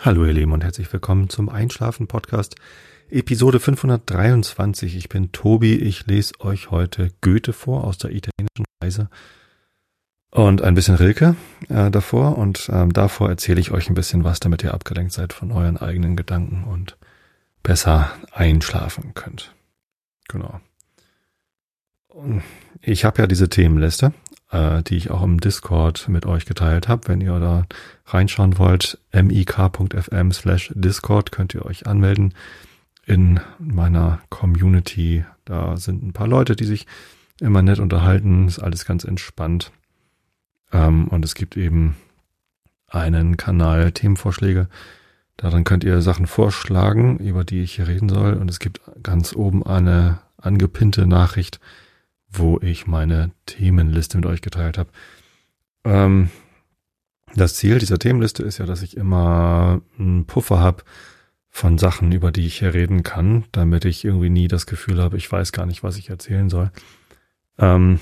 Hallo ihr Lieben und herzlich willkommen zum Einschlafen Podcast Episode 523. Ich bin Tobi, ich lese euch heute Goethe vor aus der italienischen Reise und ein bisschen Rilke äh, davor und ähm, davor erzähle ich euch ein bisschen was, damit ihr abgelenkt seid von euren eigenen Gedanken und besser einschlafen könnt. Genau. Ich habe ja diese Themenliste äh, die ich auch im Discord mit euch geteilt habe. Wenn ihr da reinschauen wollt, mik.fm slash Discord könnt ihr euch anmelden in meiner Community. Da sind ein paar Leute, die sich immer nett unterhalten. Ist alles ganz entspannt. Ähm, und es gibt eben einen Kanal Themenvorschläge. Daran könnt ihr Sachen vorschlagen, über die ich hier reden soll. Und es gibt ganz oben eine angepinnte Nachricht, wo ich meine Themenliste mit euch geteilt habe. Ähm, das Ziel dieser Themenliste ist ja, dass ich immer einen Puffer habe von Sachen, über die ich hier reden kann, damit ich irgendwie nie das Gefühl habe, ich weiß gar nicht, was ich erzählen soll. Ähm,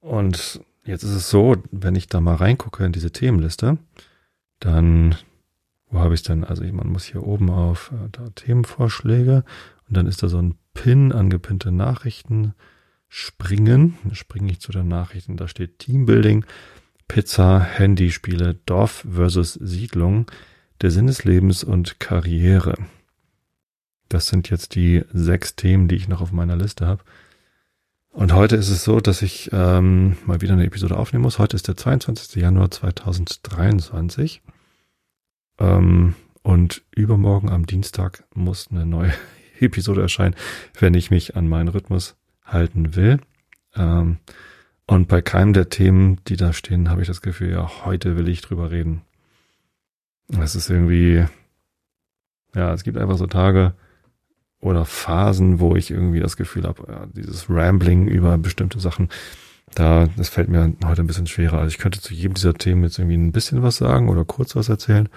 und jetzt ist es so, wenn ich da mal reingucke in diese Themenliste, dann, wo habe ich denn? Also man muss hier oben auf äh, da Themenvorschläge und dann ist da so ein Pin angepinnte Nachrichten springen. Dann springe ich zu den Nachrichten. Da steht Teambuilding, Pizza, Handyspiele, Dorf versus Siedlung, der Sinn des Lebens und Karriere. Das sind jetzt die sechs Themen, die ich noch auf meiner Liste habe. Und heute ist es so, dass ich ähm, mal wieder eine Episode aufnehmen muss. Heute ist der 22. Januar 2023. Ähm, und übermorgen am Dienstag muss eine neue Episode erscheinen, wenn ich mich an meinen Rhythmus halten will. Ähm, und bei keinem der Themen, die da stehen, habe ich das Gefühl, ja, heute will ich drüber reden. Es ist irgendwie, ja, es gibt einfach so Tage oder Phasen, wo ich irgendwie das Gefühl habe, ja, dieses Rambling über bestimmte Sachen, da, das fällt mir heute ein bisschen schwerer. Also ich könnte zu jedem dieser Themen jetzt irgendwie ein bisschen was sagen oder kurz was erzählen,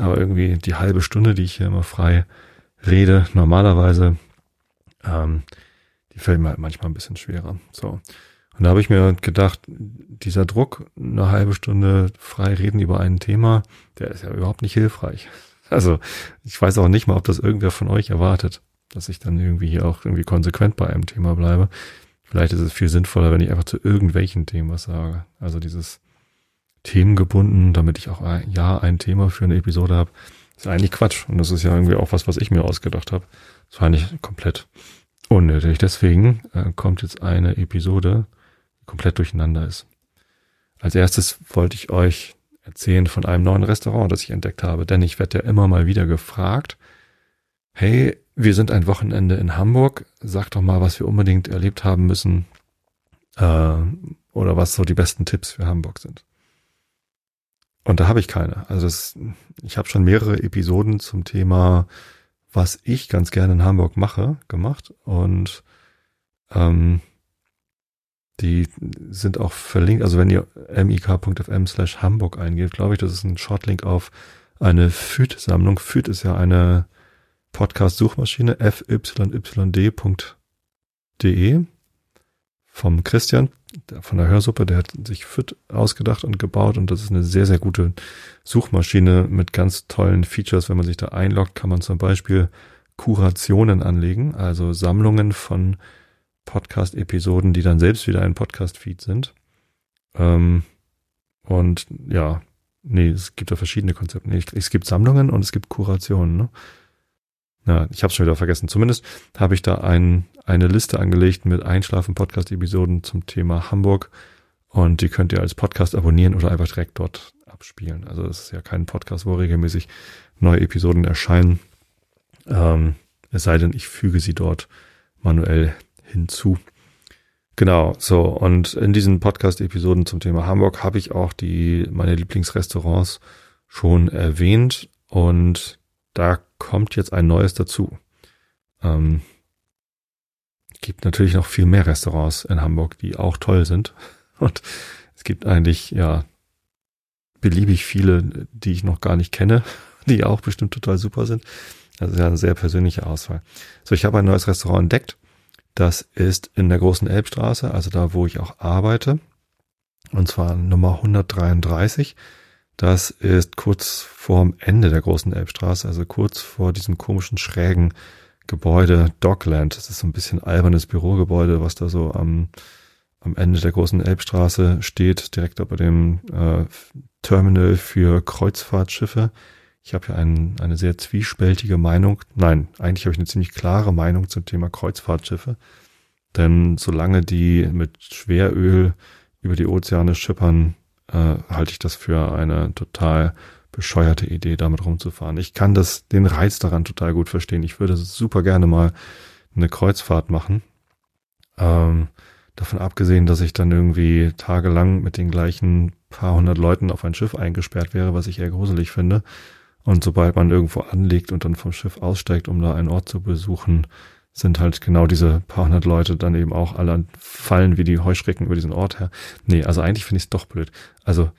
aber irgendwie die halbe Stunde, die ich hier immer frei rede, normalerweise, ähm, fällt mir halt manchmal ein bisschen schwerer. So. Und da habe ich mir gedacht, dieser Druck, eine halbe Stunde frei reden über ein Thema, der ist ja überhaupt nicht hilfreich. Also ich weiß auch nicht mal, ob das irgendwer von euch erwartet, dass ich dann irgendwie hier auch irgendwie konsequent bei einem Thema bleibe. Vielleicht ist es viel sinnvoller, wenn ich einfach zu irgendwelchen Themen was sage. Also dieses themengebunden, damit ich auch ein, ja ein Thema für eine Episode habe, ist eigentlich Quatsch. Und das ist ja irgendwie auch was, was ich mir ausgedacht habe. Das war eigentlich komplett unnötig. Deswegen äh, kommt jetzt eine Episode, die komplett durcheinander ist. Als erstes wollte ich euch erzählen von einem neuen Restaurant, das ich entdeckt habe, denn ich werde ja immer mal wieder gefragt, hey, wir sind ein Wochenende in Hamburg, sag doch mal, was wir unbedingt erlebt haben müssen äh, oder was so die besten Tipps für Hamburg sind. Und da habe ich keine. Also das, ich habe schon mehrere Episoden zum Thema was ich ganz gerne in Hamburg mache, gemacht. Und ähm, die sind auch verlinkt. Also wenn ihr mik.fm slash Hamburg eingeht, glaube ich, das ist ein Shortlink auf eine FÜD-Sammlung. FÜD ist ja eine Podcast-Suchmaschine, fyyd.de vom Christian von der Hörsuppe, der hat sich FIT ausgedacht und gebaut und das ist eine sehr, sehr gute Suchmaschine mit ganz tollen Features. Wenn man sich da einloggt, kann man zum Beispiel Kurationen anlegen, also Sammlungen von Podcast-Episoden, die dann selbst wieder ein Podcast-Feed sind. Ähm, und ja, nee, es gibt da verschiedene Konzepte. Nee, es gibt Sammlungen und es gibt Kurationen. Ne? Ja, ich habe schon wieder vergessen. Zumindest habe ich da ein, eine Liste angelegt mit Einschlafen-Podcast-Episoden zum Thema Hamburg und die könnt ihr als Podcast abonnieren oder einfach direkt dort abspielen. Also es ist ja kein Podcast, wo regelmäßig neue Episoden erscheinen. Ähm, es sei denn, ich füge sie dort manuell hinzu. Genau, so und in diesen Podcast-Episoden zum Thema Hamburg habe ich auch die meine Lieblingsrestaurants schon erwähnt und da kommt jetzt ein neues dazu. Ähm, gibt natürlich noch viel mehr Restaurants in Hamburg, die auch toll sind. Und es gibt eigentlich, ja, beliebig viele, die ich noch gar nicht kenne, die auch bestimmt total super sind. Ist ja eine sehr persönliche Auswahl. So, ich habe ein neues Restaurant entdeckt. Das ist in der großen Elbstraße, also da, wo ich auch arbeite. Und zwar Nummer 133. Das ist kurz vorm Ende der großen Elbstraße, also kurz vor diesem komischen schrägen Gebäude Dockland. Das ist so ein bisschen albernes Bürogebäude, was da so am, am Ende der großen Elbstraße steht, direkt über dem äh, Terminal für Kreuzfahrtschiffe. Ich habe ja ein, eine sehr zwiespältige Meinung. Nein, eigentlich habe ich eine ziemlich klare Meinung zum Thema Kreuzfahrtschiffe. Denn solange die mit Schweröl über die Ozeane schippern, äh, halte ich das für eine total bescheuerte Idee, damit rumzufahren. Ich kann das, den Reiz daran total gut verstehen. Ich würde super gerne mal eine Kreuzfahrt machen. Ähm, davon abgesehen, dass ich dann irgendwie tagelang mit den gleichen paar hundert Leuten auf ein Schiff eingesperrt wäre, was ich eher gruselig finde. Und sobald man irgendwo anlegt und dann vom Schiff aussteigt, um da einen Ort zu besuchen, sind halt genau diese paar hundert Leute dann eben auch alle fallen wie die Heuschrecken über diesen Ort her. Nee, also eigentlich finde ich es doch blöd. Also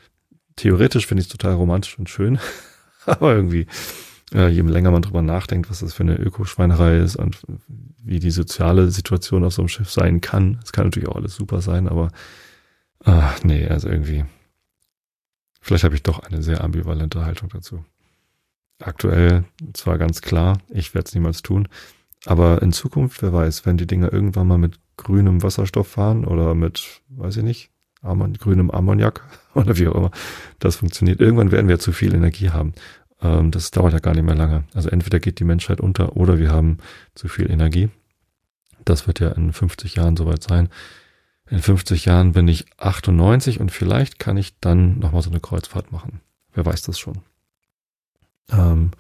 theoretisch finde ich es total romantisch und schön, aber irgendwie, äh, je länger man drüber nachdenkt, was das für eine Ökoschweinerei ist und wie die soziale Situation auf so einem Schiff sein kann, es kann natürlich auch alles super sein, aber ach, nee, also irgendwie, vielleicht habe ich doch eine sehr ambivalente Haltung dazu. Aktuell zwar ganz klar, ich werde es niemals tun, aber in Zukunft, wer weiß, wenn die Dinger irgendwann mal mit grünem Wasserstoff fahren oder mit, weiß ich nicht, Ammon, grünem Ammoniak oder wie auch immer das funktioniert. Irgendwann werden wir zu viel Energie haben. Ähm, das dauert ja gar nicht mehr lange. Also entweder geht die Menschheit unter oder wir haben zu viel Energie. Das wird ja in 50 Jahren soweit sein. In 50 Jahren bin ich 98 und vielleicht kann ich dann nochmal so eine Kreuzfahrt machen. Wer weiß das schon. Ähm,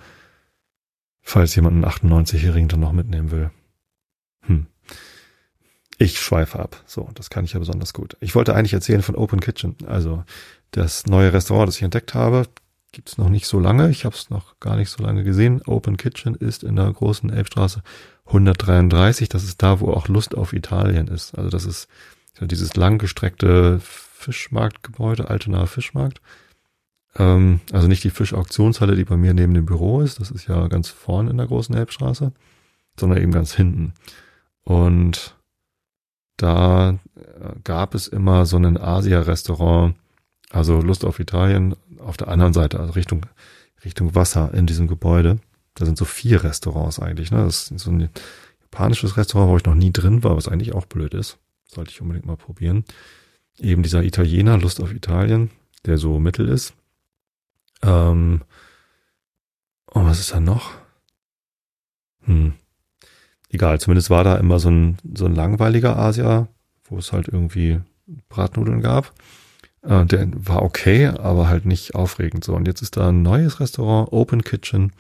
falls jemand einen 98-Jährigen dann noch mitnehmen will. Hm. Ich schweife ab. So, das kann ich ja besonders gut. Ich wollte eigentlich erzählen von Open Kitchen. Also das neue Restaurant, das ich entdeckt habe, gibt's noch nicht so lange. Ich habe es noch gar nicht so lange gesehen. Open Kitchen ist in der großen Elbstraße 133. Das ist da, wo auch Lust auf Italien ist. Also das ist dieses langgestreckte Fischmarktgebäude, Altenaer Fischmarkt. Ähm, also nicht die Fischauktionshalle, die bei mir neben dem Büro ist, das ist ja ganz vorne in der großen Elbstraße, sondern eben ganz hinten. Und da äh, gab es immer so ein Asia-Restaurant, also Lust auf Italien, auf der anderen Seite, also Richtung, Richtung Wasser in diesem Gebäude. Da sind so vier Restaurants eigentlich. Ne? Das ist so ein japanisches Restaurant, wo ich noch nie drin war, was eigentlich auch blöd ist. Sollte ich unbedingt mal probieren. Eben dieser Italiener, Lust auf Italien, der so mittel ist. Ähm, oh, was ist da noch? Hm. Egal, zumindest war da immer so ein, so ein langweiliger Asia, wo es halt irgendwie Bratnudeln gab. Äh, der war okay, aber halt nicht aufregend so. Und jetzt ist da ein neues Restaurant, Open Kitchen.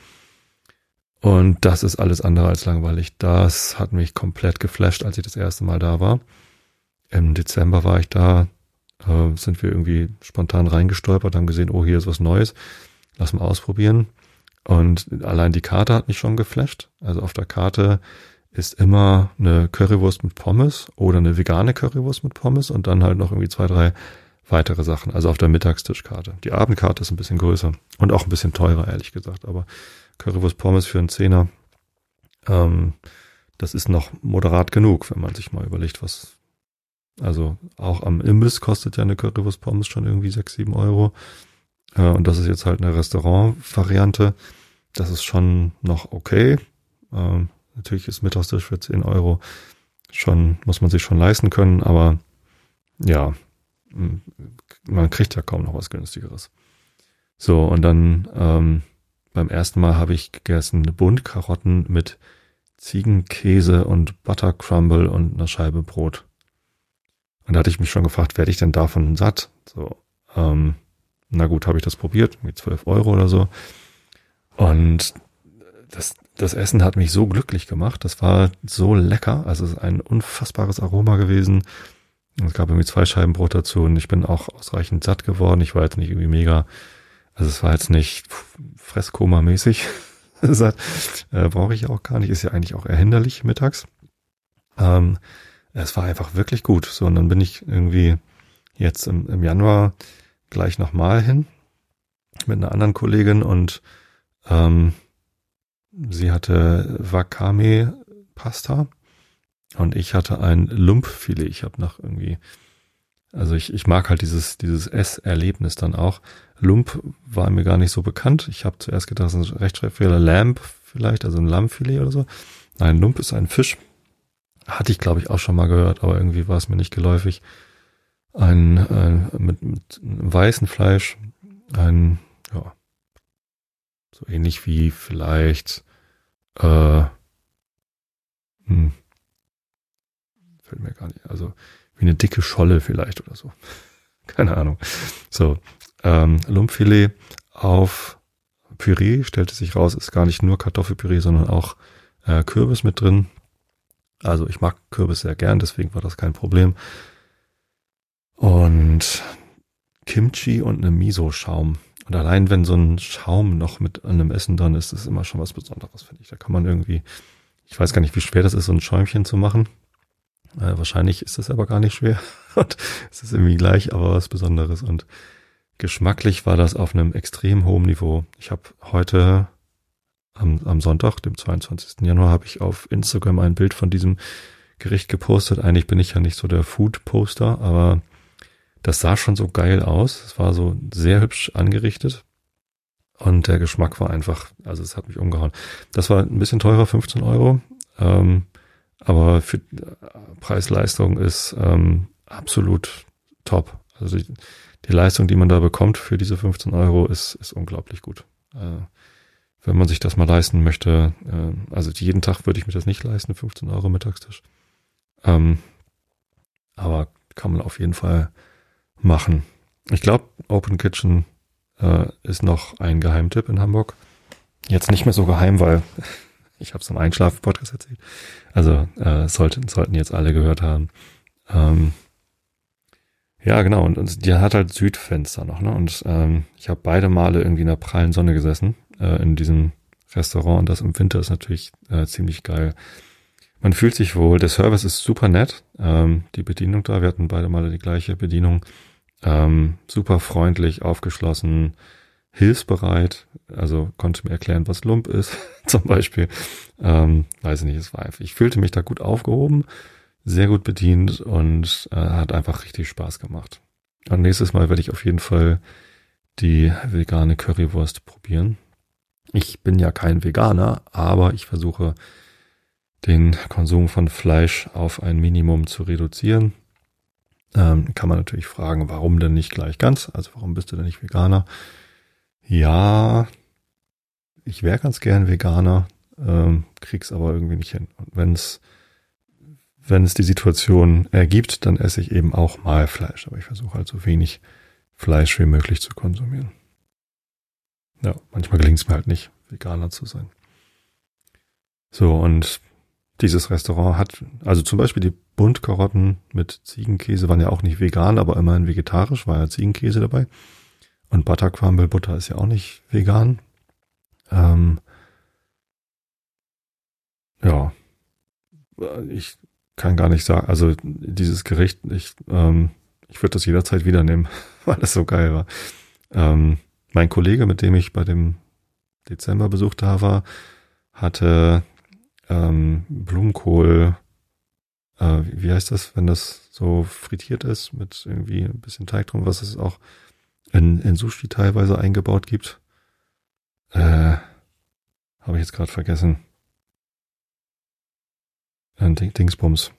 Und das ist alles andere als langweilig. Das hat mich komplett geflasht, als ich das erste Mal da war. Im Dezember war ich da, äh, sind wir irgendwie spontan reingestolpert, haben gesehen, oh, hier ist was Neues, lass mal ausprobieren. Und allein die Karte hat mich schon geflasht. Also auf der Karte ist immer eine Currywurst mit Pommes oder eine vegane Currywurst mit Pommes und dann halt noch irgendwie zwei, drei weitere Sachen. Also auf der Mittagstischkarte. Die Abendkarte ist ein bisschen größer und auch ein bisschen teurer, ehrlich gesagt. Aber Currywurst Pommes für einen Zehner, ähm, das ist noch moderat genug, wenn man sich mal überlegt, was also auch am Imbiss kostet ja eine Currywurst Pommes schon irgendwie sechs, sieben Euro. Äh, und das ist jetzt halt eine Restaurant-Variante. Das ist schon noch okay. Ähm, natürlich ist Mittagstisch für zehn Euro schon, muss man sich schon leisten können, aber ja, man kriegt ja kaum noch was günstigeres. So, und dann ähm, beim ersten Mal habe ich gegessen Buntkarotten mit Ziegenkäse und Buttercrumble und einer Scheibe Brot. Und da hatte ich mich schon gefragt, werde ich denn davon satt? So, ähm, na gut, habe ich das probiert, mit 12 Euro oder so. Und das, das Essen hat mich so glücklich gemacht. Das war so lecker. Also es ist ein unfassbares Aroma gewesen. Es gab irgendwie zwei Scheiben Brot dazu und ich bin auch ausreichend satt geworden. Ich war jetzt nicht irgendwie mega, also es war jetzt nicht Fresskoma-mäßig satt. Äh, Brauche ich auch gar nicht. Ist ja eigentlich auch erhinderlich mittags. Ähm, es war einfach wirklich gut. So, und dann bin ich irgendwie jetzt im, im Januar gleich nochmal hin mit einer anderen Kollegin und ähm, sie hatte Wakame Pasta und ich hatte ein Lumpfilet. Ich habe nach irgendwie Also ich, ich mag halt dieses, dieses Esserlebnis dann auch. Lump war mir gar nicht so bekannt. Ich habe zuerst gedacht, das ist ein Rechtschreibfehler. Lamb vielleicht, also ein Lammfilet oder so. Nein, Lump ist ein Fisch. Hatte ich, glaube ich, auch schon mal gehört, aber irgendwie war es mir nicht geläufig. Ein, ein mit, mit weißem Fleisch, ein, ja, so ähnlich wie vielleicht, äh, hm, fällt mir gar nicht, also wie eine dicke Scholle vielleicht oder so. Keine Ahnung. So, ähm, Lumpfilet auf Püree, stellte sich raus, ist gar nicht nur Kartoffelpüree, sondern auch äh, Kürbis mit drin. Also ich mag Kürbis sehr gern, deswegen war das kein Problem. Und Kimchi und eine Miso-Schaum. Und allein wenn so ein Schaum noch mit einem Essen dran ist, ist immer schon was Besonderes, finde ich. Da kann man irgendwie, ich weiß gar nicht, wie schwer das ist, so ein Schäumchen zu machen. Äh, wahrscheinlich ist das aber gar nicht schwer. Und es ist irgendwie gleich, aber was Besonderes. Und geschmacklich war das auf einem extrem hohen Niveau. Ich habe heute am, am Sonntag, dem 22. Januar, habe ich auf Instagram ein Bild von diesem Gericht gepostet. Eigentlich bin ich ja nicht so der Food-Poster, aber das sah schon so geil aus. Es war so sehr hübsch angerichtet. Und der Geschmack war einfach, also es hat mich umgehauen. Das war ein bisschen teurer, 15 Euro. Ähm, aber für Preis-Leistung ist ähm, absolut top. Also die, die, Leistung, die man da bekommt für diese 15 Euro, ist, ist unglaublich gut. Äh, wenn man sich das mal leisten möchte, äh, also jeden Tag würde ich mir das nicht leisten, 15 Euro Mittagstisch. Ähm, aber kann man auf jeden Fall machen. Ich glaube, Open Kitchen äh, ist noch ein Geheimtipp in Hamburg. Jetzt nicht mehr so geheim, weil ich habe es im Einschlafen-Podcast erzählt. Also äh, sollten, sollten jetzt alle gehört haben. Ähm, ja, genau. Und, und die hat halt Südfenster noch. Ne? Und ähm, ich habe beide Male irgendwie in der prallen Sonne gesessen äh, in diesem Restaurant. Und das im Winter ist natürlich äh, ziemlich geil. Man fühlt sich wohl. Der Service ist super nett. Ähm, die Bedienung da, wir hatten beide Male die gleiche Bedienung. Ähm, super freundlich, aufgeschlossen hilfsbereit, also konnte mir erklären, was Lump ist, zum Beispiel. Ähm, weiß ich nicht, es war einfach, ich fühlte mich da gut aufgehoben, sehr gut bedient und äh, hat einfach richtig Spaß gemacht. Und nächstes Mal werde ich auf jeden Fall die vegane Currywurst probieren. Ich bin ja kein Veganer, aber ich versuche den Konsum von Fleisch auf ein Minimum zu reduzieren. Ähm, kann man natürlich fragen, warum denn nicht gleich ganz? Also warum bist du denn nicht Veganer? Ja, ich wäre ganz gern Veganer, ähm, krieg's aber irgendwie nicht hin. Und wenn's wenn es die Situation ergibt, dann esse ich eben auch mal Fleisch. Aber ich versuche halt so wenig Fleisch wie möglich zu konsumieren. Ja, manchmal gelingt es mir halt nicht, Veganer zu sein. So, und dieses Restaurant hat, also zum Beispiel die Buntkarotten mit Ziegenkäse waren ja auch nicht vegan, aber immerhin vegetarisch, war ja Ziegenkäse dabei. Und Butter Crumble Butter ist ja auch nicht vegan. Ähm, ja, ich kann gar nicht sagen, also dieses Gericht, ich, ähm, ich würde das jederzeit wieder nehmen, weil es so geil war. Ähm, mein Kollege, mit dem ich bei dem Dezemberbesuch da war, hatte ähm, Blumenkohl, äh, wie heißt das, wenn das so frittiert ist mit irgendwie ein bisschen Teig drum, was es auch in, in Sushi teilweise eingebaut gibt. Äh, habe ich jetzt gerade vergessen. Ein Ding, Dingsbums.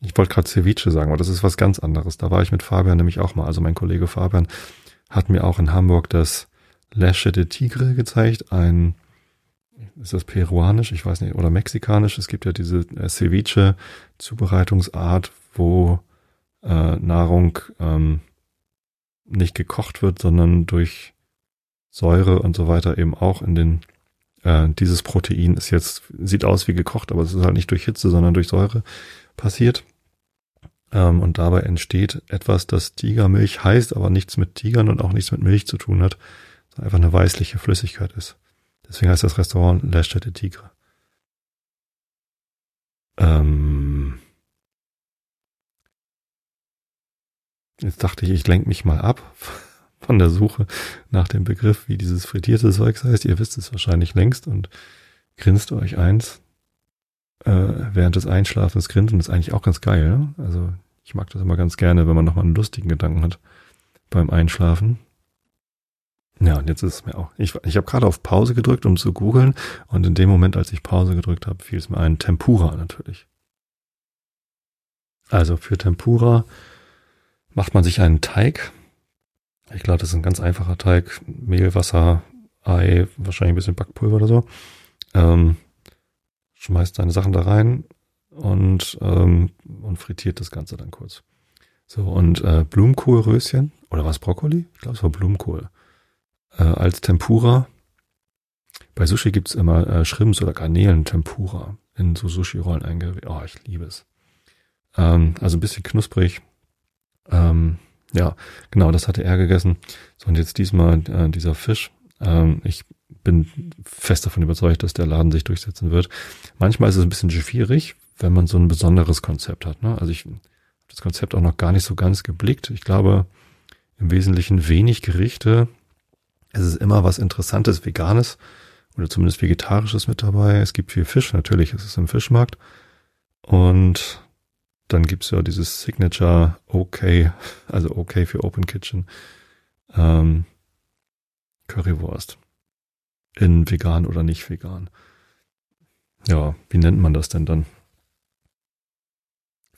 Ich wollte gerade Ceviche sagen, aber das ist was ganz anderes. Da war ich mit Fabian nämlich auch mal. Also mein Kollege Fabian hat mir auch in Hamburg das Lasche de Tigre gezeigt. Ein, ist das peruanisch? Ich weiß nicht, oder mexikanisch. Es gibt ja diese äh, Ceviche-Zubereitungsart, wo äh, Nahrung ähm, nicht gekocht wird, sondern durch Säure und so weiter eben auch in den äh, dieses Protein ist jetzt sieht aus wie gekocht, aber es ist halt nicht durch Hitze, sondern durch Säure passiert. Ähm, und dabei entsteht etwas, das Tigermilch heißt, aber nichts mit Tigern und auch nichts mit Milch zu tun hat, sondern einfach eine weißliche Flüssigkeit ist. Deswegen heißt das Restaurant La Stätte Tigre. Ähm, Jetzt dachte ich, ich lenke mich mal ab von der Suche nach dem Begriff, wie dieses frittierte Zeugs heißt. Ihr wisst es wahrscheinlich längst und grinst euch eins äh, während des Einschlafens grinsen. Ist eigentlich auch ganz geil. Ne? Also Ich mag das immer ganz gerne, wenn man nochmal einen lustigen Gedanken hat beim Einschlafen. Ja, und jetzt ist es mir auch. Ich, ich habe gerade auf Pause gedrückt, um zu googeln. Und in dem Moment, als ich Pause gedrückt habe, fiel es mir ein Tempura natürlich. Also für Tempura macht man sich einen Teig. Ich glaube, das ist ein ganz einfacher Teig. Mehl, Wasser, Ei, wahrscheinlich ein bisschen Backpulver oder so. Ähm, schmeißt seine Sachen da rein und, ähm, und frittiert das Ganze dann kurz. So, und äh, Blumenkohlröschen, oder was Brokkoli? Ich glaube, es war Blumenkohl. Äh, als Tempura. Bei Sushi gibt's immer äh, Shrimps oder Garnelen Tempura in so Sushi-Rollen eingewickelt. Oh, ich liebe es. Ähm, also ein bisschen knusprig. Ähm, ja, genau, das hatte er gegessen. So, und jetzt diesmal äh, dieser Fisch. Ähm, ich bin fest davon überzeugt, dass der Laden sich durchsetzen wird. Manchmal ist es ein bisschen schwierig, wenn man so ein besonderes Konzept hat. Ne? Also ich habe das Konzept auch noch gar nicht so ganz geblickt. Ich glaube, im Wesentlichen wenig Gerichte. Es ist immer was Interessantes, Veganes oder zumindest Vegetarisches mit dabei. Es gibt viel Fisch, natürlich, es ist im Fischmarkt. Und dann gibt's ja dieses Signature OK, also OK für Open Kitchen, ähm, Currywurst. In vegan oder nicht vegan. Ja, wie nennt man das denn dann?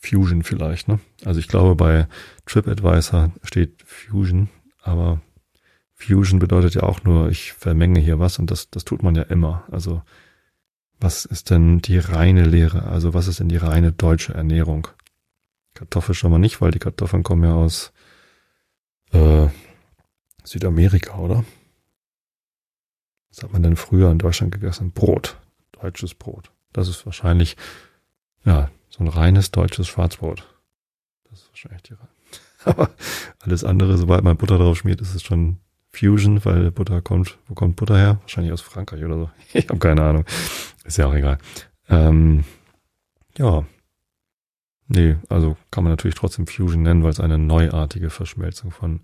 Fusion vielleicht, ne? Also ich glaube, bei TripAdvisor steht Fusion, aber Fusion bedeutet ja auch nur, ich vermenge hier was und das, das tut man ja immer. Also was ist denn die reine Lehre? Also was ist denn die reine deutsche Ernährung? Kartoffel schon mal nicht, weil die Kartoffeln kommen ja aus äh, Südamerika, oder? Was hat man denn früher in Deutschland gegessen? Brot. Deutsches Brot. Das ist wahrscheinlich, ja, so ein reines deutsches Schwarzbrot. Das ist wahrscheinlich die reine. Aber alles andere, sobald man Butter drauf schmiert, ist es schon Fusion, weil Butter kommt, wo kommt Butter her? Wahrscheinlich aus Frankreich oder so. Ich habe keine Ahnung. Ist ja auch egal. Ähm, ja. Nee, also kann man natürlich trotzdem Fusion nennen, weil es eine neuartige Verschmelzung von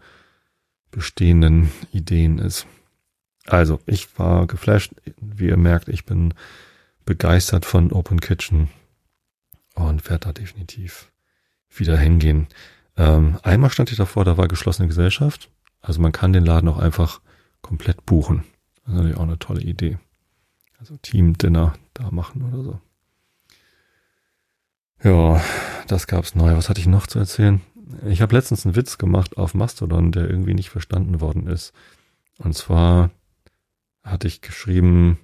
bestehenden Ideen ist. Also, ich war geflasht. Wie ihr merkt, ich bin begeistert von Open Kitchen und werde da definitiv wieder hingehen. Ähm, einmal stand ich davor, da war geschlossene Gesellschaft. Also man kann den Laden auch einfach komplett buchen. Das ist natürlich auch eine tolle Idee. Also Team-Dinner da machen oder so. Ja, das gab's neu. Was hatte ich noch zu erzählen? Ich habe letztens einen Witz gemacht auf Mastodon, der irgendwie nicht verstanden worden ist. Und zwar hatte ich geschrieben,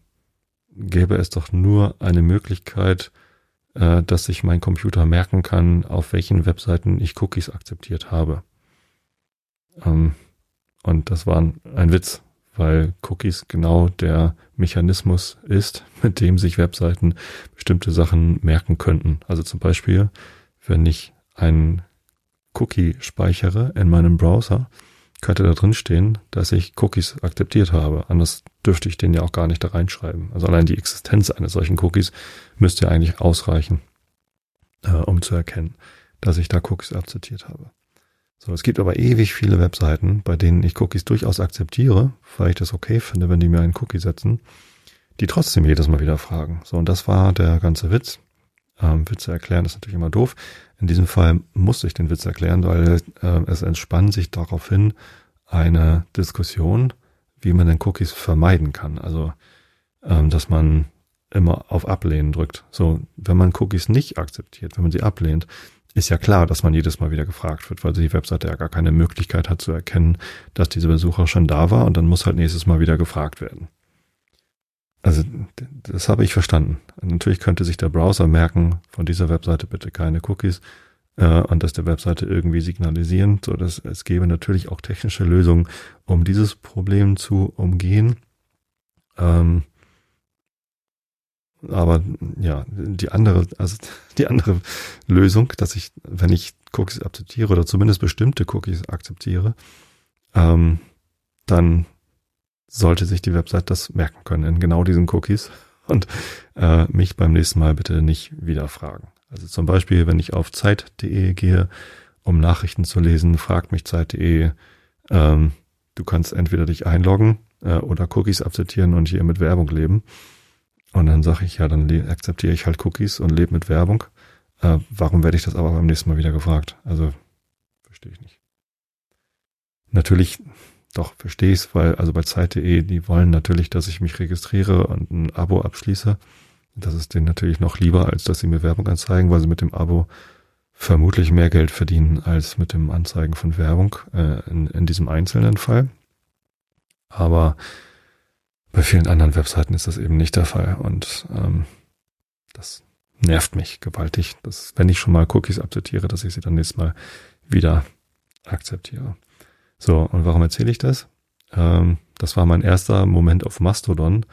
gäbe es doch nur eine Möglichkeit, äh, dass sich mein Computer merken kann, auf welchen Webseiten ich Cookies akzeptiert habe. Ähm, und das war ein Witz, weil Cookies genau der Mechanismus ist, mit dem sich Webseiten bestimmte Sachen merken könnten. Also zum Beispiel, wenn ich einen Cookie speichere in meinem Browser, könnte da drin stehen, dass ich Cookies akzeptiert habe. Anders dürfte ich den ja auch gar nicht da reinschreiben. Also allein die Existenz eines solchen Cookies müsste eigentlich ausreichen, äh, um zu erkennen, dass ich da Cookies akzeptiert habe. So, es gibt aber ewig viele Webseiten, bei denen ich Cookies durchaus akzeptiere, weil ich das okay finde, wenn die mir einen Cookie setzen, die trotzdem jedes Mal wieder fragen. So, und das war der ganze Witz. Ähm, Witze erklären ist natürlich immer doof. In diesem Fall musste ich den Witz erklären, weil äh, es entspannt sich darauf hin eine Diskussion, wie man den Cookies vermeiden kann. Also, ähm, dass man immer auf Ablehnen drückt. So, wenn man Cookies nicht akzeptiert, wenn man sie ablehnt, ist ja klar, dass man jedes Mal wieder gefragt wird, weil die Webseite ja gar keine Möglichkeit hat zu erkennen, dass dieser Besucher schon da war und dann muss halt nächstes Mal wieder gefragt werden. Also das habe ich verstanden. Natürlich könnte sich der Browser merken, von dieser Webseite bitte keine Cookies äh, und das der Webseite irgendwie signalisieren, so dass es gäbe natürlich auch technische Lösungen, um dieses Problem zu umgehen. Ähm, aber ja, die andere, also die andere Lösung, dass ich, wenn ich Cookies akzeptiere oder zumindest bestimmte Cookies akzeptiere, ähm, dann sollte sich die Website das merken können in genau diesen Cookies und äh, mich beim nächsten Mal bitte nicht wieder fragen. Also zum Beispiel, wenn ich auf Zeit.de gehe, um Nachrichten zu lesen, fragt mich Zeit.de, ähm, du kannst entweder dich einloggen äh, oder Cookies akzeptieren und hier mit Werbung leben. Und dann sage ich, ja, dann akzeptiere ich halt Cookies und lebe mit Werbung. Äh, warum werde ich das aber beim nächsten Mal wieder gefragt? Also verstehe ich nicht. Natürlich, doch, verstehe ich es, weil, also bei Zeit.de, die wollen natürlich, dass ich mich registriere und ein Abo abschließe. Das ist denen natürlich noch lieber, als dass sie mir Werbung anzeigen, weil sie mit dem Abo vermutlich mehr Geld verdienen als mit dem Anzeigen von Werbung äh, in, in diesem einzelnen Fall. Aber bei vielen anderen Webseiten ist das eben nicht der Fall und ähm, das nervt mich gewaltig, dass wenn ich schon mal Cookies akzeptiere, dass ich sie dann nächstes Mal wieder akzeptiere. So, und warum erzähle ich das? Ähm, das war mein erster Moment auf Mastodon,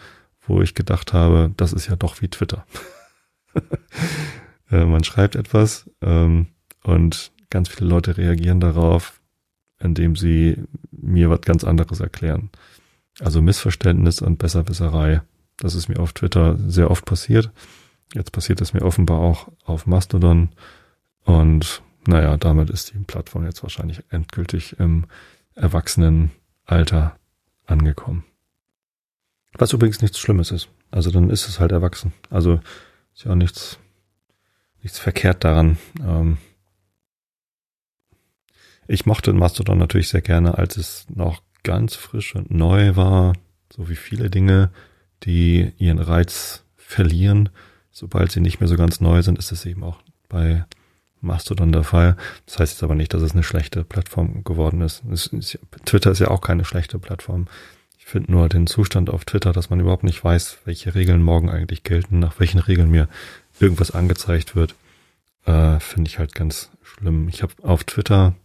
wo ich gedacht habe, das ist ja doch wie Twitter. äh, man schreibt etwas ähm, und ganz viele Leute reagieren darauf, indem sie mir was ganz anderes erklären. Also Missverständnis und Besserwisserei. Das ist mir auf Twitter sehr oft passiert. Jetzt passiert es mir offenbar auch auf Mastodon. Und naja, damit ist die Plattform jetzt wahrscheinlich endgültig im Erwachsenenalter angekommen. Was übrigens nichts Schlimmes ist. Also dann ist es halt erwachsen. Also ist ja auch nichts, nichts verkehrt daran. Ähm ich mochte Mastodon natürlich sehr gerne, als es noch ganz frisch und neu war, so wie viele Dinge, die ihren Reiz verlieren. Sobald sie nicht mehr so ganz neu sind, ist es eben auch bei Mastodon der Fall. Das heißt jetzt aber nicht, dass es eine schlechte Plattform geworden ist. ist Twitter ist ja auch keine schlechte Plattform. Ich finde nur den Zustand auf Twitter, dass man überhaupt nicht weiß, welche Regeln morgen eigentlich gelten, nach welchen Regeln mir irgendwas angezeigt wird, äh, finde ich halt ganz schlimm. Ich habe auf Twitter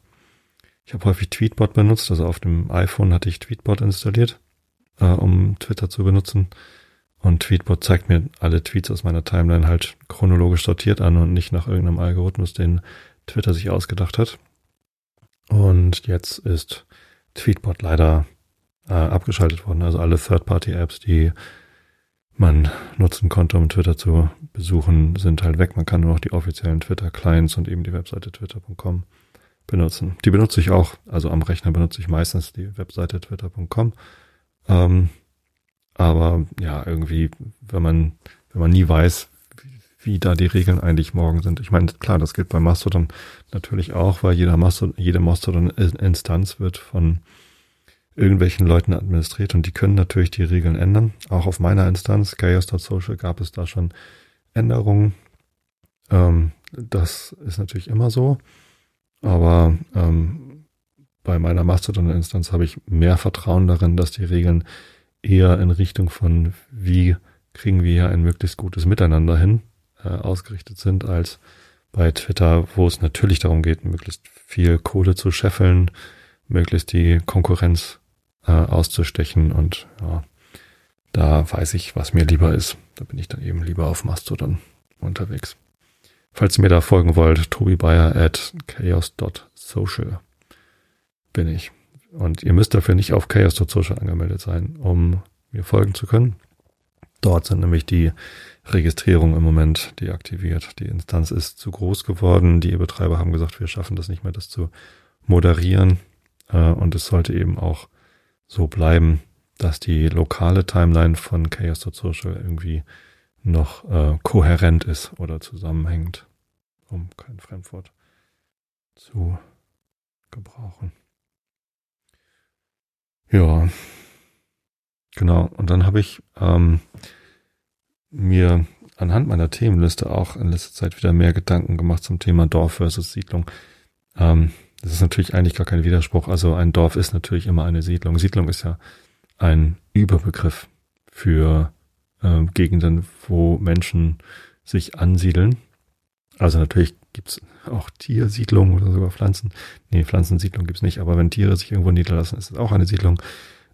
ich habe häufig Tweetbot benutzt, also auf dem iPhone hatte ich Tweetbot installiert, äh, um Twitter zu benutzen. Und Tweetbot zeigt mir alle Tweets aus meiner Timeline halt chronologisch sortiert an und nicht nach irgendeinem Algorithmus, den Twitter sich ausgedacht hat. Und jetzt ist Tweetbot leider äh, abgeschaltet worden. Also alle Third-Party-Apps, die man nutzen konnte, um Twitter zu besuchen, sind halt weg. Man kann nur noch die offiziellen Twitter-Clients und eben die Webseite twitter.com benutzen. Die benutze ich auch, also am Rechner benutze ich meistens die Webseite twitter.com. Ähm, aber ja, irgendwie, wenn man, wenn man nie weiß, wie, da die Regeln eigentlich morgen sind. Ich meine, klar, das gilt bei Mastodon natürlich auch, weil jeder Mastodon, jede Mastodon-Instanz wird von irgendwelchen Leuten administriert und die können natürlich die Regeln ändern. Auch auf meiner Instanz, chaos.social, gab es da schon Änderungen. Ähm, das ist natürlich immer so. Aber ähm, bei meiner Mastodon-Instanz habe ich mehr Vertrauen darin, dass die Regeln eher in Richtung von wie kriegen wir hier ein möglichst gutes Miteinander hin äh, ausgerichtet sind, als bei Twitter, wo es natürlich darum geht, möglichst viel Kohle zu scheffeln, möglichst die Konkurrenz äh, auszustechen und ja, da weiß ich, was mir lieber ist. Da bin ich dann eben lieber auf Mastodon unterwegs. Falls ihr mir da folgen wollt, Tobi Bayer at chaos.social bin ich. Und ihr müsst dafür nicht auf chaos.social angemeldet sein, um mir folgen zu können. Dort sind nämlich die Registrierungen im Moment deaktiviert. Die Instanz ist zu groß geworden. Die Betreiber haben gesagt, wir schaffen das nicht mehr, das zu moderieren. Äh, und es sollte eben auch so bleiben, dass die lokale Timeline von chaos.social irgendwie noch äh, kohärent ist oder zusammenhängt, um kein Fremdwort zu gebrauchen. Ja, genau. Und dann habe ich ähm, mir anhand meiner Themenliste auch in letzter Zeit wieder mehr Gedanken gemacht zum Thema Dorf versus Siedlung. Ähm, das ist natürlich eigentlich gar kein Widerspruch. Also ein Dorf ist natürlich immer eine Siedlung. Siedlung ist ja ein Überbegriff für äh, Gegenden, wo Menschen sich ansiedeln. Also natürlich gibt's auch Tiersiedlungen oder sogar Pflanzen. Nee, Pflanzensiedlung gibt's nicht, aber wenn Tiere sich irgendwo niederlassen, ist es auch eine Siedlung.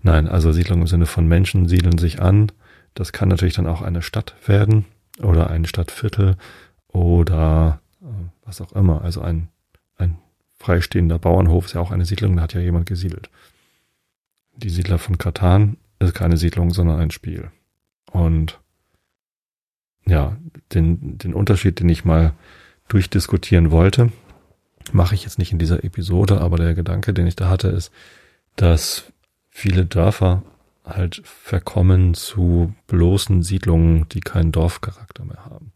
Nein, also Siedlung im Sinne von Menschen siedeln sich an. Das kann natürlich dann auch eine Stadt werden oder ein Stadtviertel oder äh, was auch immer. Also ein, ein freistehender Bauernhof ist ja auch eine Siedlung, da hat ja jemand gesiedelt. Die Siedler von Katan ist keine Siedlung, sondern ein Spiel. Und ja, den, den Unterschied, den ich mal durchdiskutieren wollte, mache ich jetzt nicht in dieser Episode, aber der Gedanke, den ich da hatte, ist, dass viele Dörfer halt verkommen zu bloßen Siedlungen, die keinen Dorfcharakter mehr haben.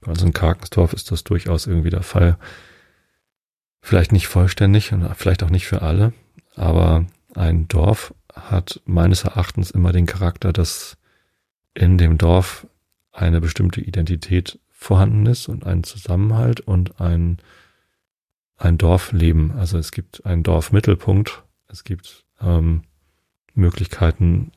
Bei uns in Karkensdorf ist das durchaus irgendwie der Fall. Vielleicht nicht vollständig und vielleicht auch nicht für alle, aber ein Dorf hat meines Erachtens immer den Charakter, dass in dem Dorf eine bestimmte Identität vorhanden ist und ein Zusammenhalt und ein, ein Dorfleben. Also es gibt einen Dorfmittelpunkt, es gibt ähm, Möglichkeiten,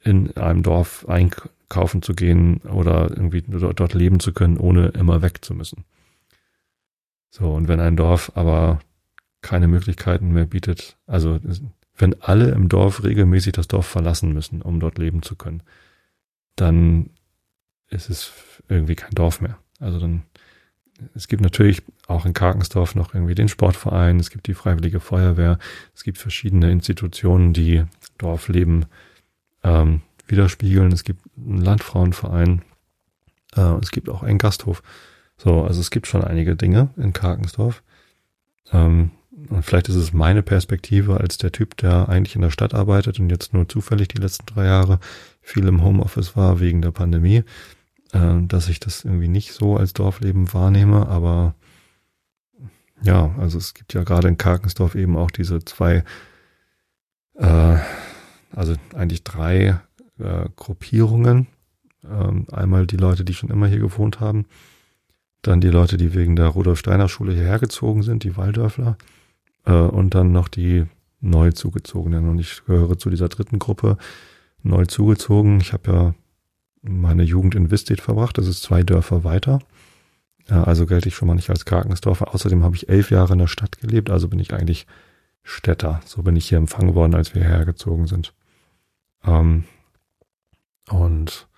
in einem Dorf einkaufen zu gehen oder irgendwie dort leben zu können, ohne immer weg zu müssen. So, und wenn ein Dorf aber keine Möglichkeiten mehr bietet, also wenn alle im Dorf regelmäßig das Dorf verlassen müssen, um dort leben zu können, dann ist es irgendwie kein Dorf mehr. Also dann, es gibt natürlich auch in Karkensdorf noch irgendwie den Sportverein, es gibt die Freiwillige Feuerwehr, es gibt verschiedene Institutionen, die Dorfleben ähm, widerspiegeln. Es gibt einen Landfrauenverein, äh, es gibt auch einen Gasthof. So, also es gibt schon einige Dinge in Karkensdorf. Ähm, und vielleicht ist es meine Perspektive als der Typ, der eigentlich in der Stadt arbeitet und jetzt nur zufällig die letzten drei Jahre viel im Homeoffice war wegen der Pandemie, äh, dass ich das irgendwie nicht so als Dorfleben wahrnehme, aber ja, also es gibt ja gerade in Karkensdorf eben auch diese zwei, äh, also eigentlich drei äh, Gruppierungen. Ähm, einmal die Leute, die schon immer hier gewohnt haben, dann die Leute, die wegen der Rudolf Steiner Schule hierher gezogen sind, die Waldörfler, äh, und dann noch die neu zugezogenen. Und ich gehöre zu dieser dritten Gruppe, neu zugezogen. Ich habe ja meine Jugend in Wistedt verbracht, das ist zwei Dörfer weiter. Ja, also gelte ich schon mal nicht als Karkensdorfer. Außerdem habe ich elf Jahre in der Stadt gelebt, also bin ich eigentlich Städter. So bin ich hier empfangen worden, als wir hergezogen sind. Ähm, und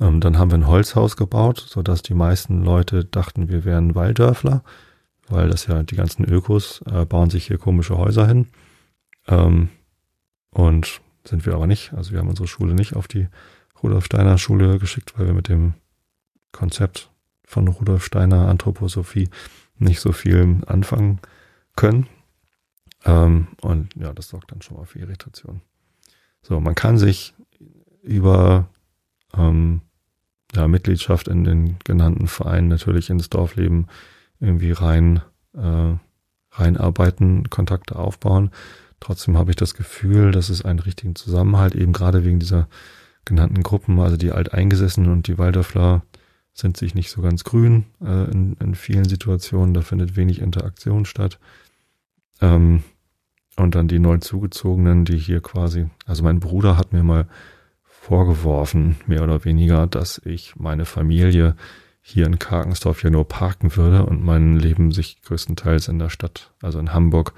ähm, dann haben wir ein Holzhaus gebaut, so dass die meisten Leute dachten, wir wären Walddörfler, weil das ja die ganzen Ökos äh, bauen sich hier komische Häuser hin. Ähm, und sind wir aber nicht. Also wir haben unsere Schule nicht auf die Rudolf Steiner Schule geschickt, weil wir mit dem Konzept von Rudolf Steiner Anthroposophie nicht so viel anfangen können. Ähm, und ja, das sorgt dann schon mal für Irritation. So, man kann sich über ähm, ja, Mitgliedschaft in den genannten Vereinen natürlich ins Dorfleben irgendwie rein äh, reinarbeiten, Kontakte aufbauen. Trotzdem habe ich das Gefühl, dass es einen richtigen Zusammenhalt eben gerade wegen dieser genannten Gruppen, also die Alteingesessenen und die Waldorfler sind sich nicht so ganz grün äh, in, in vielen Situationen. Da findet wenig Interaktion statt. Ähm, und dann die neu zugezogenen, die hier quasi, also mein Bruder hat mir mal vorgeworfen, mehr oder weniger, dass ich meine Familie hier in Karkensdorf ja nur parken würde und mein Leben sich größtenteils in der Stadt, also in Hamburg,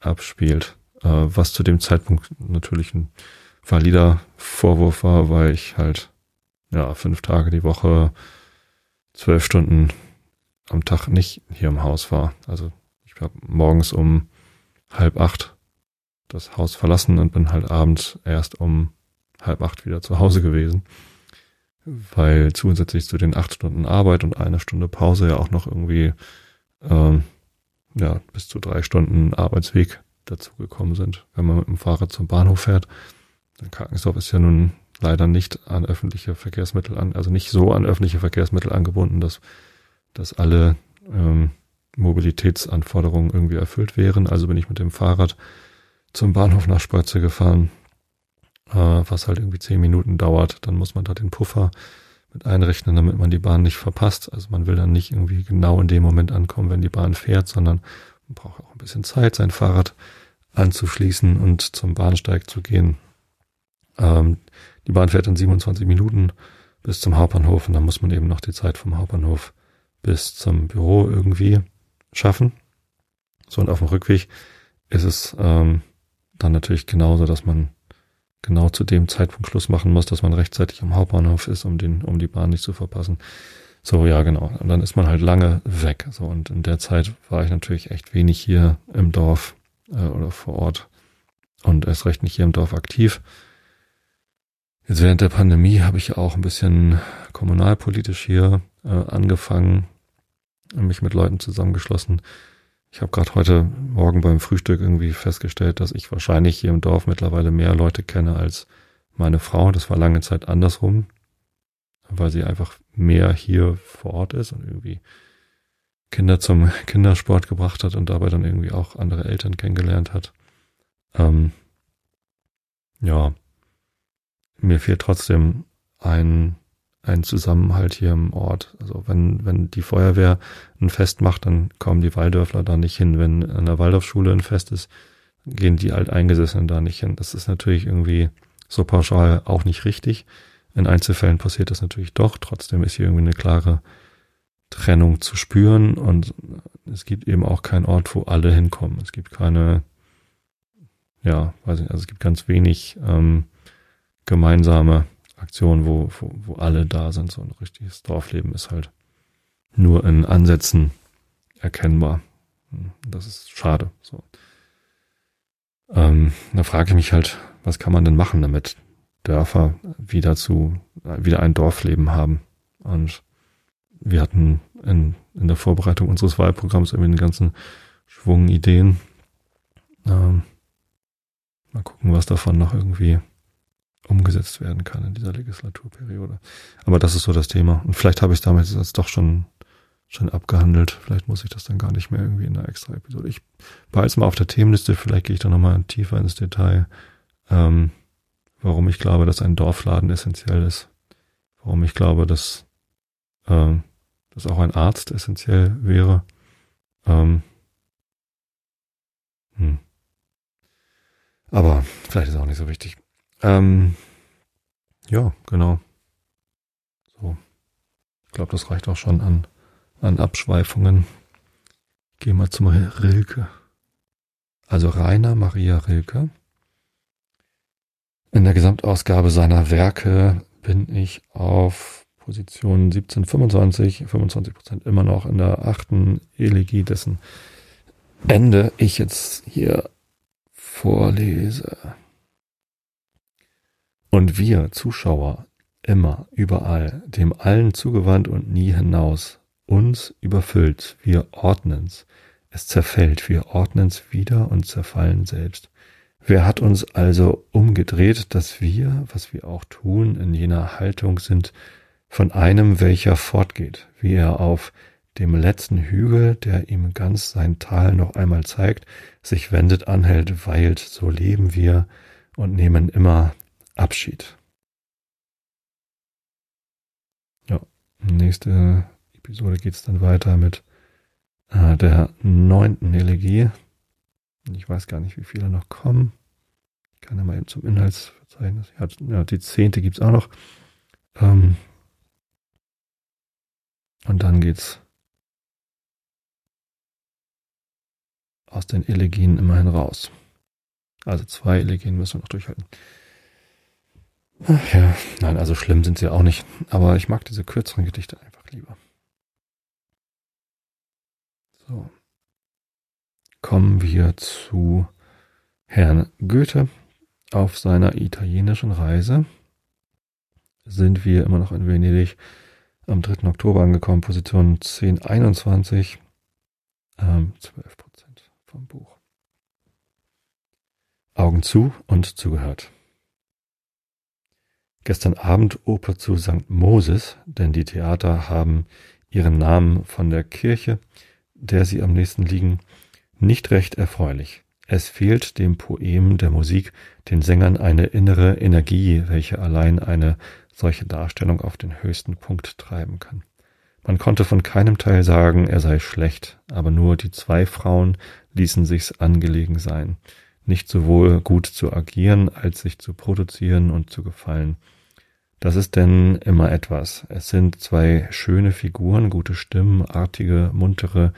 abspielt. Äh, was zu dem Zeitpunkt natürlich ein valider Vorwurf war, weil ich halt ja fünf Tage die Woche zwölf Stunden am Tag nicht hier im Haus war. Also ich habe morgens um halb acht das Haus verlassen und bin halt abends erst um halb acht wieder zu Hause gewesen, weil zusätzlich zu den acht Stunden Arbeit und einer Stunde Pause ja auch noch irgendwie ähm, ja bis zu drei Stunden Arbeitsweg dazu gekommen sind, wenn man mit dem Fahrrad zum Bahnhof fährt. Karkensdorf ist ja nun leider nicht an öffentliche Verkehrsmittel an, also nicht so an öffentliche Verkehrsmittel angebunden, dass, dass alle ähm, Mobilitätsanforderungen irgendwie erfüllt wären. Also bin ich mit dem Fahrrad zum Bahnhof nach Spörze gefahren, äh, was halt irgendwie zehn Minuten dauert. Dann muss man da den Puffer mit einrechnen, damit man die Bahn nicht verpasst. Also man will dann nicht irgendwie genau in dem Moment ankommen, wenn die Bahn fährt, sondern man braucht auch ein bisschen Zeit, sein Fahrrad anzuschließen und zum Bahnsteig zu gehen. Ähm, die Bahn fährt in 27 Minuten bis zum Hauptbahnhof und dann muss man eben noch die Zeit vom Hauptbahnhof bis zum Büro irgendwie schaffen. So und auf dem Rückweg ist es ähm, dann natürlich genauso, dass man genau zu dem Zeitpunkt Schluss machen muss, dass man rechtzeitig am Hauptbahnhof ist, um den, um die Bahn nicht zu verpassen. So, ja, genau. Und dann ist man halt lange weg. So, und in der Zeit war ich natürlich echt wenig hier im Dorf äh, oder vor Ort und erst recht nicht hier im Dorf aktiv. Jetzt während der Pandemie habe ich auch ein bisschen kommunalpolitisch hier äh, angefangen, mich mit Leuten zusammengeschlossen, ich habe gerade heute Morgen beim Frühstück irgendwie festgestellt, dass ich wahrscheinlich hier im Dorf mittlerweile mehr Leute kenne als meine Frau. Das war lange Zeit andersrum. weil sie einfach mehr hier vor Ort ist und irgendwie Kinder zum Kindersport gebracht hat und dabei dann irgendwie auch andere Eltern kennengelernt hat. Ähm, ja, mir fehlt trotzdem ein, ein Zusammenhalt hier im Ort. Also wenn, wenn die Feuerwehr ein Fest macht, dann kommen die Waldörfler da nicht hin. Wenn an der Waldorfschule ein Fest ist, gehen die Alteingesessenen da nicht hin. Das ist natürlich irgendwie so pauschal auch nicht richtig. In Einzelfällen passiert das natürlich doch. Trotzdem ist hier irgendwie eine klare Trennung zu spüren und es gibt eben auch keinen Ort, wo alle hinkommen. Es gibt keine, ja, weiß ich, also es gibt ganz wenig ähm, gemeinsame Aktionen, wo, wo, wo alle da sind. So ein richtiges Dorfleben ist halt nur in Ansätzen erkennbar. Das ist schade. So. Ähm, da frage ich mich halt, was kann man denn machen, damit Dörfer wieder zu, wieder ein Dorfleben haben? Und wir hatten in, in der Vorbereitung unseres Wahlprogramms irgendwie einen ganzen Schwung Ideen. Ähm, mal gucken, was davon noch irgendwie umgesetzt werden kann in dieser Legislaturperiode. Aber das ist so das Thema. Und vielleicht habe ich es damit jetzt doch schon, schon abgehandelt. Vielleicht muss ich das dann gar nicht mehr irgendwie in einer extra Episode. Ich behalte es mal auf der Themenliste. Vielleicht gehe ich da nochmal tiefer ins Detail. Ähm, warum ich glaube, dass ein Dorfladen essentiell ist. Warum ich glaube, dass ähm, dass auch ein Arzt essentiell wäre. Ähm, hm. Aber vielleicht ist auch nicht so wichtig. Ähm, ja, genau. So. Ich glaube, das reicht auch schon an, an Abschweifungen. Gehen wir zum Rilke. Also Rainer Maria Rilke. In der Gesamtausgabe seiner Werke bin ich auf Position 1725, 25 Prozent immer noch in der achten Elegie, dessen Ende ich jetzt hier vorlese. Und wir, Zuschauer, immer, überall, dem allen zugewandt und nie hinaus, uns überfüllt, wir ordnen's, es zerfällt, wir ordnen's wieder und zerfallen selbst. Wer hat uns also umgedreht, dass wir, was wir auch tun, in jener Haltung sind, von einem, welcher fortgeht, wie er auf dem letzten Hügel, der ihm ganz sein Tal noch einmal zeigt, sich wendet, anhält, weilt, so leben wir und nehmen immer Abschied. Ja, nächste Episode geht's dann weiter mit äh, der neunten Elegie. Ich weiß gar nicht, wie viele noch kommen. Ich kann ja mal eben zum Inhaltsverzeichnis. Ja, die zehnte gibt's auch noch. Ähm, und dann geht's aus den Elegien immerhin raus. Also zwei Elegien müssen wir noch durchhalten. Ach ja, nein, also schlimm sind sie auch nicht. Aber ich mag diese kürzeren Gedichte einfach lieber. So. Kommen wir zu Herrn Goethe. Auf seiner italienischen Reise sind wir immer noch in Venedig am 3. Oktober angekommen, Position 1021, ähm, 12 Prozent vom Buch. Augen zu und zugehört. Gestern Abend Oper zu St. Moses, denn die Theater haben ihren Namen von der Kirche, der sie am nächsten liegen, nicht recht erfreulich. Es fehlt dem Poem der Musik, den Sängern eine innere Energie, welche allein eine solche Darstellung auf den höchsten Punkt treiben kann. Man konnte von keinem Teil sagen, er sei schlecht, aber nur die zwei Frauen ließen sich's angelegen sein, nicht sowohl gut zu agieren, als sich zu produzieren und zu gefallen. Das ist denn immer etwas. Es sind zwei schöne Figuren, gute Stimmen, artige, muntere,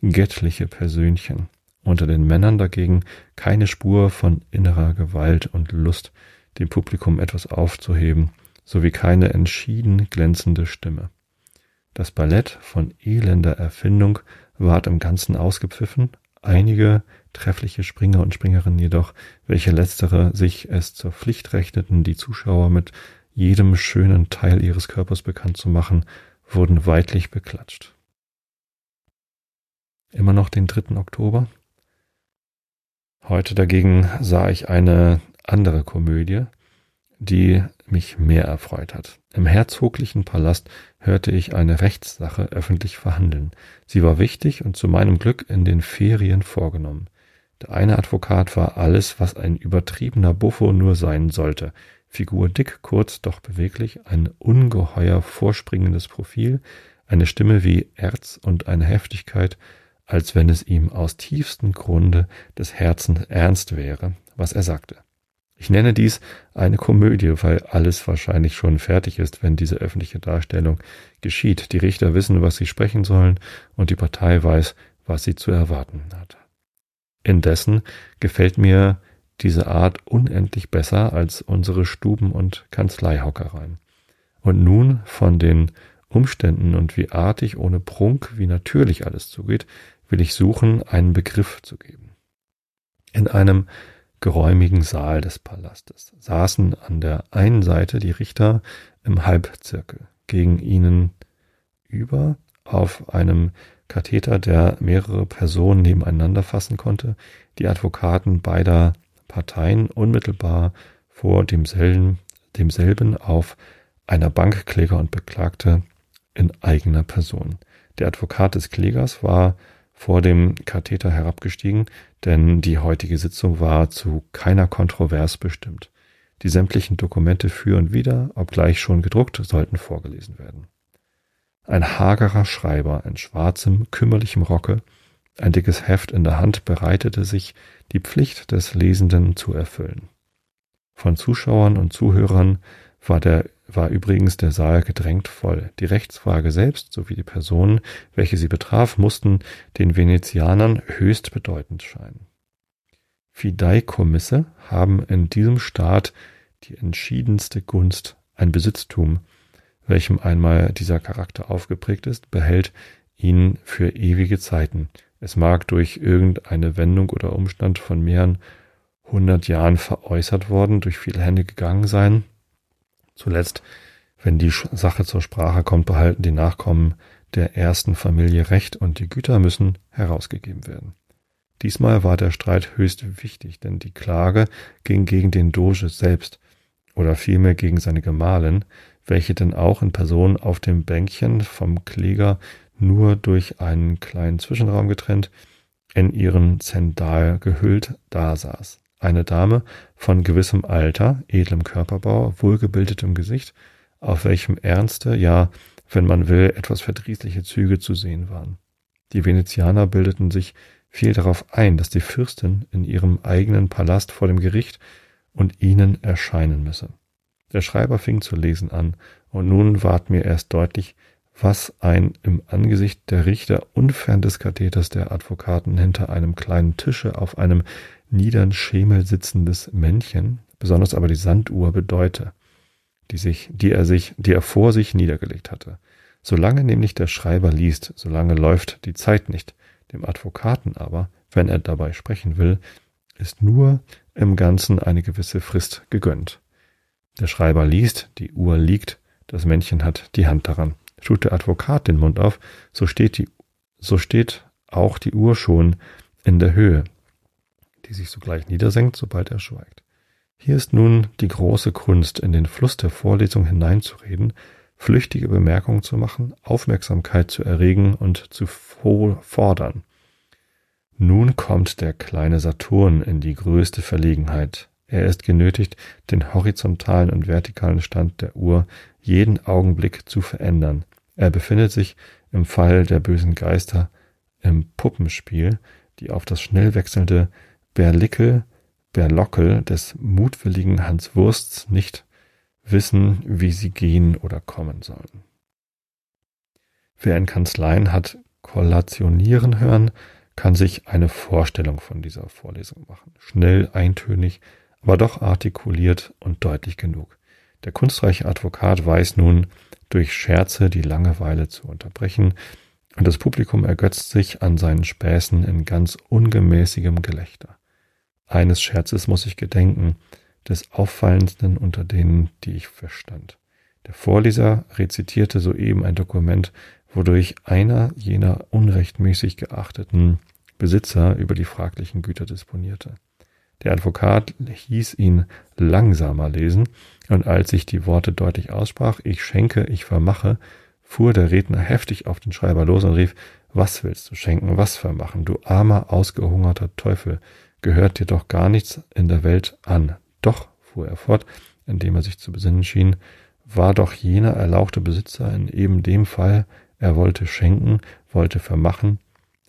göttliche Persönchen. Unter den Männern dagegen keine Spur von innerer Gewalt und Lust, dem Publikum etwas aufzuheben, sowie keine entschieden glänzende Stimme. Das Ballett von elender Erfindung ward im Ganzen ausgepfiffen, einige treffliche Springer und Springerinnen jedoch, welche letztere sich es zur Pflicht rechneten, die Zuschauer mit jedem schönen Teil ihres Körpers bekannt zu machen, wurden weidlich beklatscht. Immer noch den 3. Oktober. Heute dagegen sah ich eine andere Komödie, die mich mehr erfreut hat. Im herzoglichen Palast hörte ich eine Rechtssache öffentlich verhandeln. Sie war wichtig und zu meinem Glück in den Ferien vorgenommen. Der eine Advokat war alles, was ein übertriebener Buffo nur sein sollte. Figur dick, kurz, doch beweglich, ein ungeheuer vorspringendes Profil, eine Stimme wie Erz und eine Heftigkeit, als wenn es ihm aus tiefstem Grunde des Herzens ernst wäre, was er sagte. Ich nenne dies eine Komödie, weil alles wahrscheinlich schon fertig ist, wenn diese öffentliche Darstellung geschieht. Die Richter wissen, was sie sprechen sollen, und die Partei weiß, was sie zu erwarten hat. Indessen gefällt mir diese Art unendlich besser als unsere Stuben- und Kanzleihockereien. Und nun von den Umständen und wie artig, ohne Prunk, wie natürlich alles zugeht, will ich suchen, einen Begriff zu geben. In einem geräumigen Saal des Palastes saßen an der einen Seite die Richter im Halbzirkel, gegen ihnen über auf einem Katheter, der mehrere Personen nebeneinander fassen konnte, die Advokaten beider Parteien unmittelbar vor demselben, demselben auf einer Bank Kläger und Beklagte in eigener Person. Der Advokat des Klägers war vor dem Katheter herabgestiegen, denn die heutige Sitzung war zu keiner Kontrovers bestimmt. Die sämtlichen Dokumente für und wider, obgleich schon gedruckt, sollten vorgelesen werden. Ein hagerer Schreiber in schwarzem, kümmerlichem Rocke, ein dickes Heft in der Hand, bereitete sich, die Pflicht des Lesenden zu erfüllen. Von Zuschauern und Zuhörern war der war übrigens der Saal gedrängt voll. Die Rechtsfrage selbst sowie die Personen, welche sie betraf, mussten den Venezianern höchst bedeutend scheinen. Fideikommisse haben in diesem Staat die entschiedenste Gunst, ein Besitztum, welchem einmal dieser Charakter aufgeprägt ist, behält ihn für ewige Zeiten. Es mag durch irgendeine Wendung oder Umstand von mehreren hundert Jahren veräußert worden, durch viele Hände gegangen sein, Zuletzt, wenn die Sache zur Sprache kommt, behalten die Nachkommen der ersten Familie Recht und die Güter müssen herausgegeben werden. Diesmal war der Streit höchst wichtig, denn die Klage ging gegen den Doge selbst oder vielmehr gegen seine Gemahlin, welche denn auch in Person auf dem Bänkchen vom Kläger nur durch einen kleinen Zwischenraum getrennt, in ihren Zendal gehüllt dasaß eine Dame von gewissem Alter, edlem Körperbau, wohlgebildetem Gesicht, auf welchem ernste, ja, wenn man will, etwas verdrießliche Züge zu sehen waren. Die Venezianer bildeten sich viel darauf ein, dass die Fürstin in ihrem eigenen Palast vor dem Gericht und ihnen erscheinen müsse. Der Schreiber fing zu lesen an, und nun ward mir erst deutlich, was ein im Angesicht der Richter unfern des Katheters der Advokaten hinter einem kleinen Tische auf einem niedern Schemel sitzendes Männchen, besonders aber die Sanduhr bedeute, die sich, die er sich, die er vor sich niedergelegt hatte. Solange nämlich der Schreiber liest, solange läuft die Zeit nicht. Dem Advokaten aber, wenn er dabei sprechen will, ist nur im Ganzen eine gewisse Frist gegönnt. Der Schreiber liest, die Uhr liegt, das Männchen hat die Hand daran. Tut der Advokat den Mund auf, so steht die, so steht auch die Uhr schon in der Höhe, die sich sogleich niedersenkt, sobald er schweigt. Hier ist nun die große Kunst, in den Fluss der Vorlesung hineinzureden, flüchtige Bemerkungen zu machen, Aufmerksamkeit zu erregen und zu fordern. Nun kommt der kleine Saturn in die größte Verlegenheit. Er ist genötigt, den horizontalen und vertikalen Stand der Uhr jeden Augenblick zu verändern. Er befindet sich im Fall der bösen Geister im Puppenspiel, die auf das schnell wechselnde Berlickel, Berlockel des mutwilligen Hans Wursts nicht wissen, wie sie gehen oder kommen sollen. Wer in Kanzleien hat kollationieren hören, kann sich eine Vorstellung von dieser Vorlesung machen. Schnell, eintönig, aber doch artikuliert und deutlich genug. Der kunstreiche Advokat weiß nun, durch Scherze die Langeweile zu unterbrechen, und das Publikum ergötzt sich an seinen Späßen in ganz ungemäßigem Gelächter. Eines Scherzes muss ich gedenken, des auffallendsten unter denen, die ich verstand. Der Vorleser rezitierte soeben ein Dokument, wodurch einer jener unrechtmäßig geachteten Besitzer über die fraglichen Güter disponierte. Der Advokat hieß ihn langsamer lesen, und als ich die Worte deutlich aussprach, ich schenke, ich vermache, fuhr der Redner heftig auf den Schreiber los und rief, was willst du schenken, was vermachen, du armer, ausgehungerter Teufel, gehört dir doch gar nichts in der Welt an. Doch, fuhr er fort, indem er sich zu besinnen schien, war doch jener erlauchte Besitzer in eben dem Fall, er wollte schenken, wollte vermachen,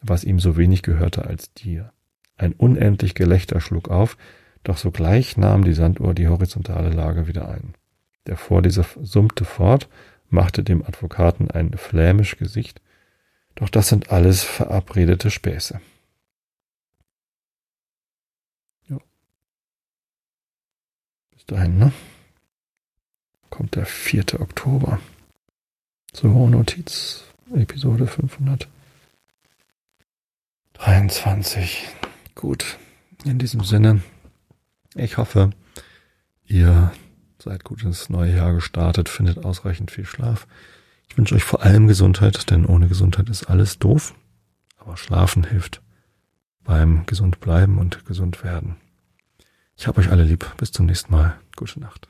was ihm so wenig gehörte als dir. Ein unendlich Gelächter schlug auf, doch sogleich nahm die Sanduhr die horizontale Lage wieder ein. Der Vorleser summte fort, machte dem Advokaten ein flämisch Gesicht, doch das sind alles verabredete Späße. Ja. Bis dahin, ne? Kommt der 4. Oktober. So, Notiz, Episode 523. Gut, in diesem Sinne, ich hoffe, ihr seid gut ins neue Jahr gestartet, findet ausreichend viel Schlaf. Ich wünsche euch vor allem Gesundheit, denn ohne Gesundheit ist alles doof. Aber Schlafen hilft beim gesund bleiben und gesund werden. Ich habe euch alle lieb. Bis zum nächsten Mal. Gute Nacht.